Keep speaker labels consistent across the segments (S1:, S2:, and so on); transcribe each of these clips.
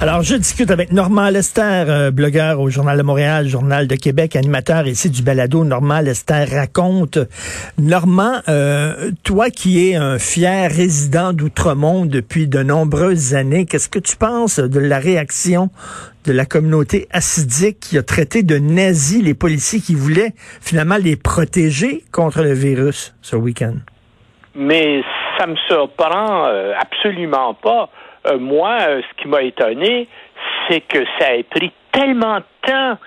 S1: Alors, je discute avec Normand Lester, euh, blogueur au Journal de Montréal, Journal de Québec, animateur ici du balado. Normand Lester raconte. Normand, euh, toi qui es un fier résident d'Outremont depuis de nombreuses années, qu'est-ce que tu penses de la réaction de la communauté assidique qui a traité de nazis les policiers qui voulaient finalement les protéger contre le virus ce week-end?
S2: Mais ça me surprend euh, absolument pas. Euh, moi, euh, ce qui m'a étonné, c'est que ça a pris tellement de temps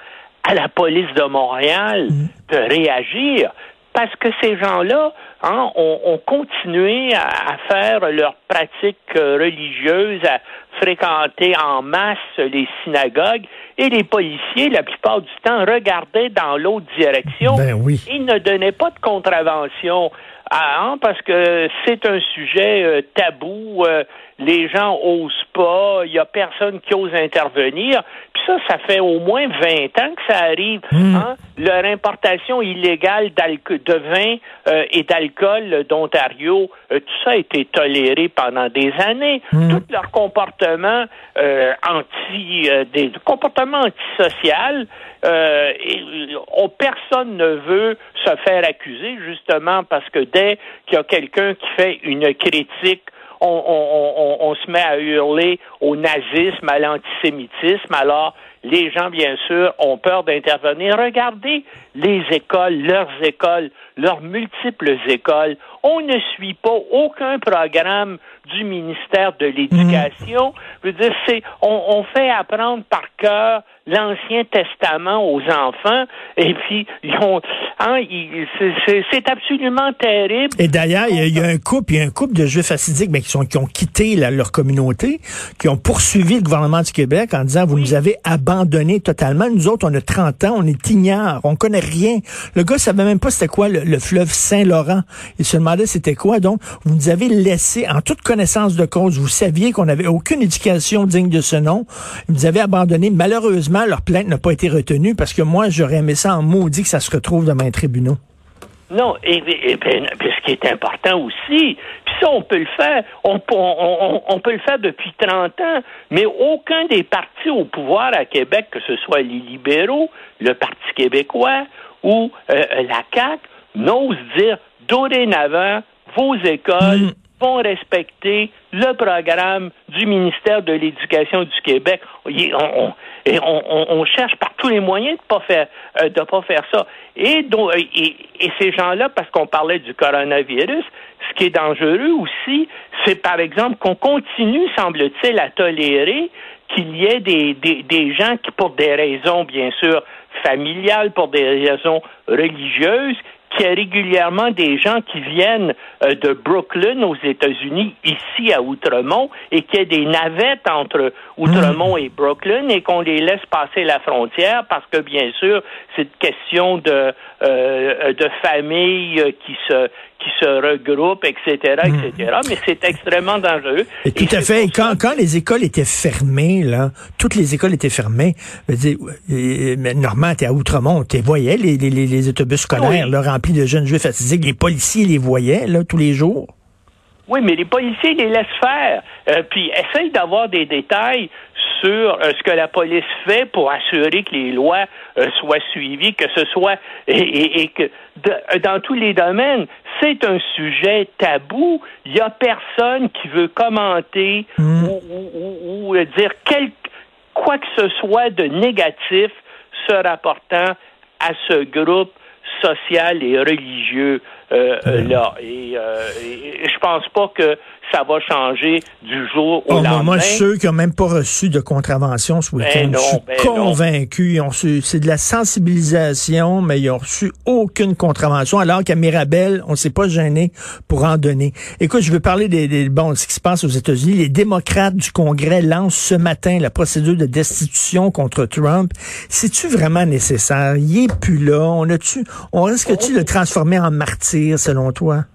S2: à la police de Montréal de réagir parce que ces gens-là hein, ont, ont continué à, à faire leurs pratiques euh, religieuses, à fréquenter en masse les synagogues, et les policiers, la plupart du temps, regardaient dans l'autre direction.
S1: Ben oui.
S2: Ils ne donnaient pas de contravention. Ah, hein, parce que c'est un sujet euh, tabou, euh, les gens osent pas, il y a personne qui ose intervenir. Puis ça, ça fait au moins 20 ans que ça arrive. Hein? Leur importation illégale de vin euh, et d'alcool d'Ontario, euh, tout ça a été toléré pendant des années. Tout leur comportement euh, anti, euh, des comportements antisocial, euh, et, oh, personne ne veut se faire accuser justement parce que dès qu'il y a quelqu'un qui fait une critique on, on, on, on se met à hurler au nazisme, à l'antisémitisme. Alors, les gens, bien sûr, ont peur d'intervenir. Regardez les écoles, leurs écoles, leurs multiples écoles. On ne suit pas aucun programme du ministère de l'Éducation. Je veux dire, c'est, on, on fait apprendre par cœur l'Ancien Testament aux enfants, et puis ils ont, hein, ils- c'est- absolument terrible.
S1: Et d'ailleurs, il y, a- il y a un couple, il y a un couple de Juifs assidiques mais qui, sont, qui ont quitté la- leur communauté, qui ont poursuivi le gouvernement du Québec en disant, vous nous avez abandonnés totalement. Nous autres, on a 30 ans, on est ignares, on connaît rien. Le gars savait même pas c'était quoi le, le fleuve Saint-Laurent. Il se demandait c'était quoi. Donc, vous nous avez laissé en toute connaissance de cause. Vous saviez qu'on n'avait aucune éducation digne de ce nom. Vous nous avez abandonnés. Malheureusement, leur plainte n'a pas été retenue parce que moi, j'aurais aimé ça en maudit que ça se retrouve devant les tribunaux.
S2: Non, et, et- et ben, puis ce qui est important aussi, puis ça, on peut le faire, on, peut- on, on- on peut le faire depuis 30 ans, mais aucun des partis au pouvoir à Québec, que ce soit les libéraux, le Parti québécois ou euh, la CAQ, n'ose dire dorénavant, vos écoles vont respecter le programme du ministère de l'Éducation du Québec. On- cherche par tous les moyens de pas faire euh, de pas faire ça. Et, donc, et, et ces gens-là, parce qu'on parlait du coronavirus, ce qui est dangereux aussi, c'est par exemple qu'on continue, semble-t-il, à tolérer qu'il y ait des, des, des gens qui, pour des raisons, bien sûr, familiales, pour des raisons religieuses, qu'il y a régulièrement des gens qui viennent euh, de Brooklyn aux États-Unis, ici à Outremont, et qu'il y a des navettes entre Outremont et Brooklyn et qu'on les laisse passer la frontière parce que, bien sûr, c'est une question de, euh, de familles euh, qui se qui se regroupent, etc., etc. Mais c'est extrêmement dangereux.
S1: Et tout à fait. Quand, quand les écoles étaient fermées, là, toutes les écoles étaient fermées. Je veux dire, euh, Normand, t'es à Outremont, tu voyais les, les, les, les autobus scolaires
S2: Oui.
S1: là, remplis de jeunes juifs assidiques. Les policiers les voyaient là, tous les jours.
S2: Oui, mais les policiers les laissent faire. Euh, puis essayent d'avoir des détails sur euh, ce que la police fait pour assurer que les lois euh, soient suivies, que ce soit et, et- et que de- dans tous les domaines, c'est un sujet tabou. Il y a personne qui veut commenter ou, ou- ou- ou, dire quel, quoi que ce soit de négatif se rapportant à ce groupe social et religieux euh, euh, là. Et, euh, et- je pense pas que ça va changer du jour au
S1: Oh,
S2: lendemain.
S1: moi, ceux qui n'ont même pas reçu de contravention ce week-end,
S2: Ben non,
S1: je suis
S2: ben
S1: convaincu. C'est de la sensibilisation, mais ils ont reçu aucune contravention, alors qu'à Mirabel, on s'est pas gêné pour en donner. Écoute, je veux parler des, des bon, ce qui se passe aux États-Unis. Les démocrates du Congrès lancent ce matin la procédure de destitution contre Trump. C'est-tu vraiment nécessaire? Il est plus là. On a-tu, on risque-tu de le transformer en martyr, selon toi?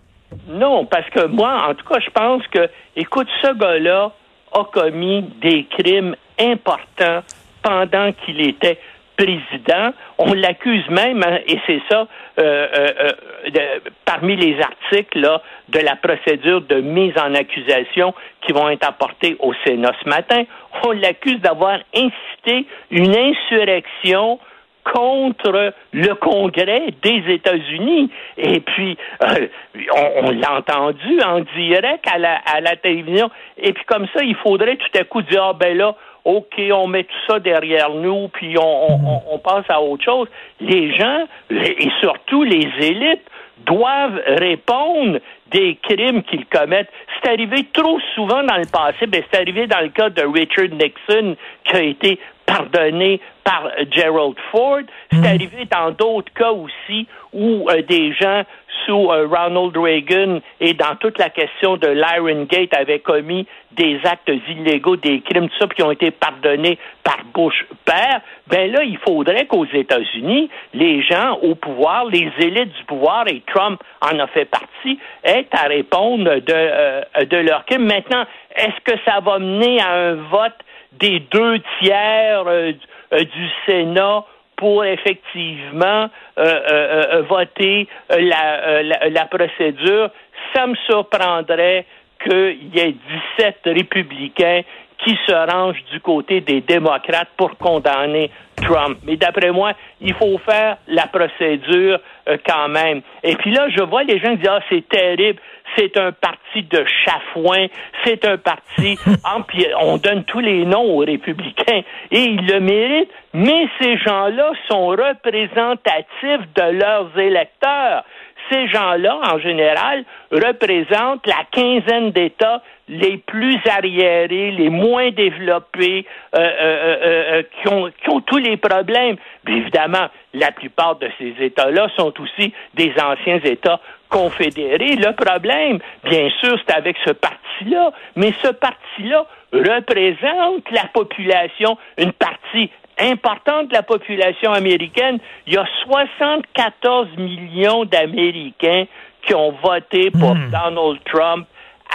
S2: Non, parce que moi, en tout cas, je pense que, écoute, ce gars-là a commis des crimes importants pendant qu'il était président. On l'accuse même, hein, et c'est ça, euh, euh, euh, parmi les articles de la procédure de mise en accusation qui vont être apportés au Sénat ce matin, on l'accuse d'avoir incité une insurrection contre le Congrès des États-Unis. Et puis, on, l'a entendu en direct à la, télévision. Et puis, comme ça, il faudrait tout à coup dire, ah ben là, OK, on met tout ça derrière nous, puis on, passe à autre chose. Les gens, et surtout les élites, doivent répondre des crimes qu'ils commettent. C'est arrivé trop souvent dans le passé. Ben, c'est arrivé dans le cas de Richard Nixon, qui a été pardonné par Gerald Ford. C'est hmm. arrivé dans d'autres cas aussi où euh, des gens sous euh, Ronald Reagan et dans toute la question de l'Iron Gate avaient commis des actes illégaux, des crimes, tout ça, qui ont été pardonnés par Bush père, ben là, il faudrait qu'aux États-Unis, les gens au pouvoir, les élites du pouvoir, et Trump en a fait partie, aient à répondre de, euh, de leurs crimes. Maintenant, est-ce que ça va mener à un vote des deux tiers euh, du Sénat pour effectivement euh, euh, euh, voter la, la, procédure, ça me surprendrait qu'il y ait 17 républicains qui se rangent du côté des démocrates pour condamner Trump. Mais d'après moi, il faut faire la procédure quand même. Et puis là, je vois les gens dire, ah, c'est terrible c'est un parti de chafouin, c'est un parti, on donne tous les noms aux républicains et ils le méritent, mais ces gens-là sont représentatifs de leurs électeurs. Ces gens-là, en général, représentent la quinzaine d'États les plus arriérés, les moins développés, euh, euh, euh, qui, ont, tous les problèmes. Évidemment, la plupart de ces États-là sont aussi des anciens États confédérés. Le problème, bien sûr, c'est avec ce parti-là, mais ce parti-là représente la population, une partie importante de la population américaine. Il y a 74 millions d'Américains qui ont voté pour hmm. Donald Trump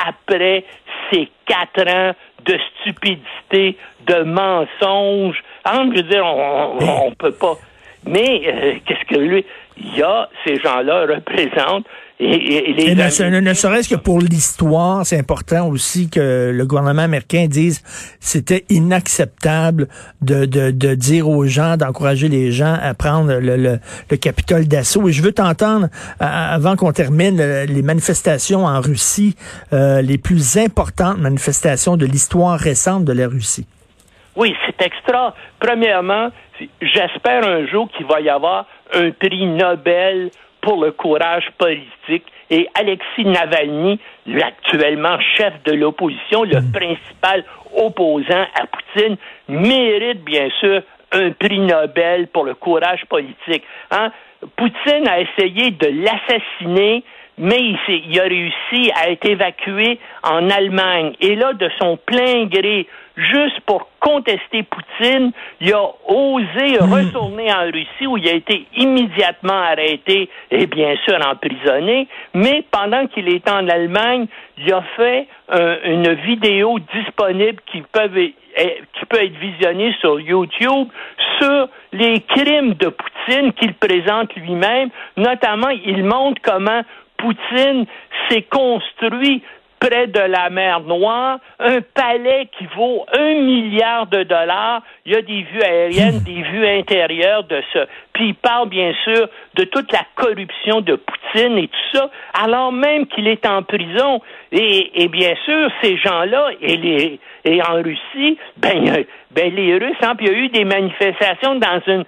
S2: après ces quatre ans de stupidité, de mensonges. Ah, je veux dire, on, peut pas. Mais euh, qu'est-ce que lui, il y a ces gens-là représentent et, les
S1: ne, serait-ce que pour l'histoire, c'est important aussi que le gouvernement américain dise c'était inacceptable de, de, de, dire aux gens, d'encourager les gens à prendre le, le, le Capitole d'assaut. Et je veux t'entendre, avant qu'on termine, les manifestations en Russie, euh, les plus importantes manifestations de l'histoire récente de la Russie.
S2: Oui, c'est extra. Premièrement, j'espère un jour qu'il va y avoir un prix Nobel pour le courage politique. Et Alexis Navalny, actuellement chef de l'opposition, le hmm. principal opposant à Poutine, mérite bien sûr un prix Nobel pour le courage politique. Hein? Poutine a essayé de l'assassiner, mais il, il, a réussi à être évacué en Allemagne. Et là, de son plein gré, juste pour contester Poutine, il a osé hmm. retourner en Russie où il a été immédiatement arrêté et bien sûr emprisonné, mais pendant qu'il était en Allemagne, il a fait une vidéo disponible qui peut, qui peut être visionnée sur YouTube sur les crimes de Poutine qu'il présente lui-même. Notamment, il montre comment Poutine s'est construit près de la mer Noire, un palais qui vaut un milliard de dollars. Il y a des vues aériennes, des vues intérieures de ce. Puis il parle bien sûr de toute la corruption de Poutine et tout ça, alors même qu'il est en prison. Et, bien sûr, ces gens-là et les et en Russie, ben, ben les Russes, hein, puis il y a eu des manifestations dans une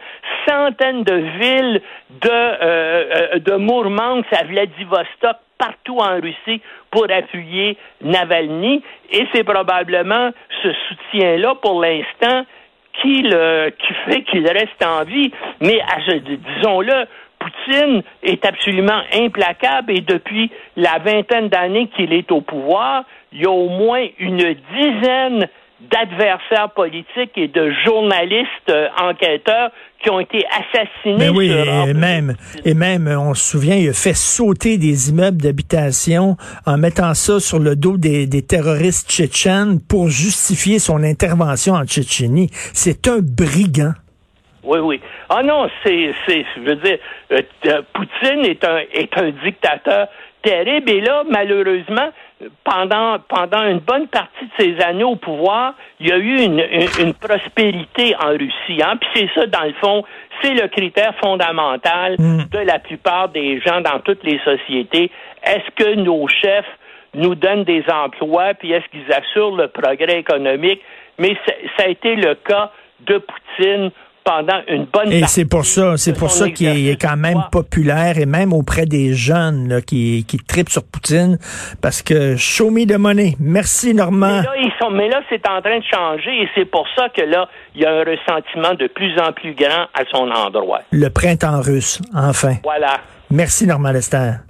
S2: centaine de villes de euh, euh de Mourmansk à Vladivostok partout en Russie pour appuyer Navalny. Et c'est probablement ce soutien-là, pour l'instant, qui, le, qui fait qu'il reste en vie. Mais disons-le, Poutine est absolument implacable et depuis la vingtaine d'années qu'il est au pouvoir, il y a au moins une dizaine d'adversaires politiques et de journalistes euh, enquêteurs qui ont été assassinés.
S1: Mais oui, et même, et même, on se souvient, il a fait sauter des immeubles d'habitation en mettant ça sur le dos des, des terroristes tchétchènes pour justifier son intervention en Tchétchénie. C'est un brigand.
S2: Oui, oui. Ah non, c'est, c'est, je veux dire, euh, euh, Poutine est un, est un dictateur terrible. Et là, malheureusement, pendant, pendant une bonne partie de ses années au pouvoir, il y a eu une, une, prospérité en Russie. Hein? Puis c'est ça, dans le fond, c'est le critère fondamental mm. de la plupart des gens dans toutes les sociétés. Est-ce que nos chefs nous donnent des emplois, puis est-ce qu'ils assurent le progrès économique? Mais ça a été le cas de Poutine pendant une bonne
S1: Et c'est pour ça, c'est pour ça qu'il est quand même populaire et même auprès des jeunes là, qui, qui tripent sur Poutine parce que show me the money. Merci Normand.
S2: Mais là, ils sont, mais là, c'est en train de changer et c'est pour ça que là, il y a un ressentiment de plus en plus grand à son endroit.
S1: Le printemps russe, enfin.
S2: Voilà.
S1: Merci Normand Lester.